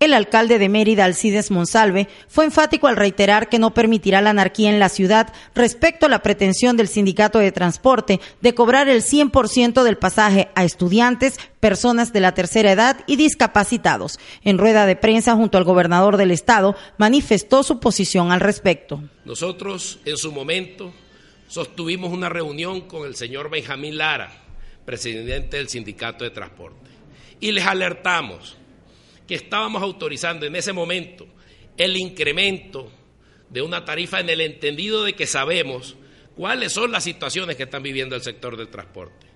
El alcalde de Mérida, Alcides Monsalve, fue enfático al reiterar que no permitirá la anarquía en la ciudad respecto a la pretensión del sindicato de transporte de cobrar el 100% del pasaje a estudiantes, personas de la tercera edad y discapacitados. En rueda de prensa junto al gobernador del estado manifestó su posición al respecto. Nosotros en su momento sostuvimos una reunión con el señor Benjamín Lara, presidente del sindicato de transporte, y les alertamos que estábamos autorizando en ese momento el incremento de una tarifa en el entendido de que sabemos cuáles son las situaciones que están viviendo el sector del transporte.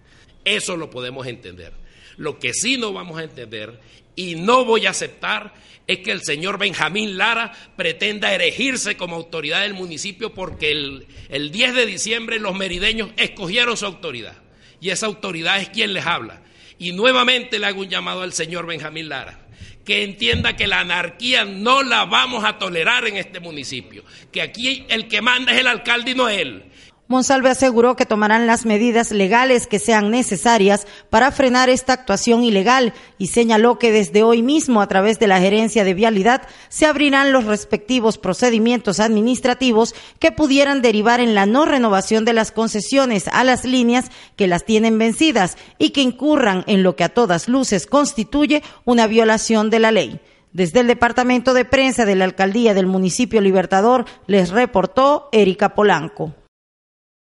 Eso lo podemos entender. Lo que sí no vamos a entender y no voy a aceptar es que el señor Benjamín Lara pretenda erigirse como autoridad del municipio porque el, el 10 de diciembre los merideños escogieron su autoridad y esa autoridad es quien les habla. Y nuevamente le hago un llamado al señor Benjamín Lara que entienda que la anarquía no la vamos a tolerar en este municipio, que aquí el que manda es el alcalde y no él. Monsalve aseguró que tomarán las medidas legales que sean necesarias para frenar esta actuación ilegal y señaló que desde hoy mismo a través de la gerencia de vialidad se abrirán los respectivos procedimientos administrativos que pudieran derivar en la no renovación de las concesiones a las líneas que las tienen vencidas y que incurran en lo que a todas luces constituye una violación de la ley. Desde el Departamento de Prensa de la Alcaldía del Municipio Libertador les reportó Erika Polanco.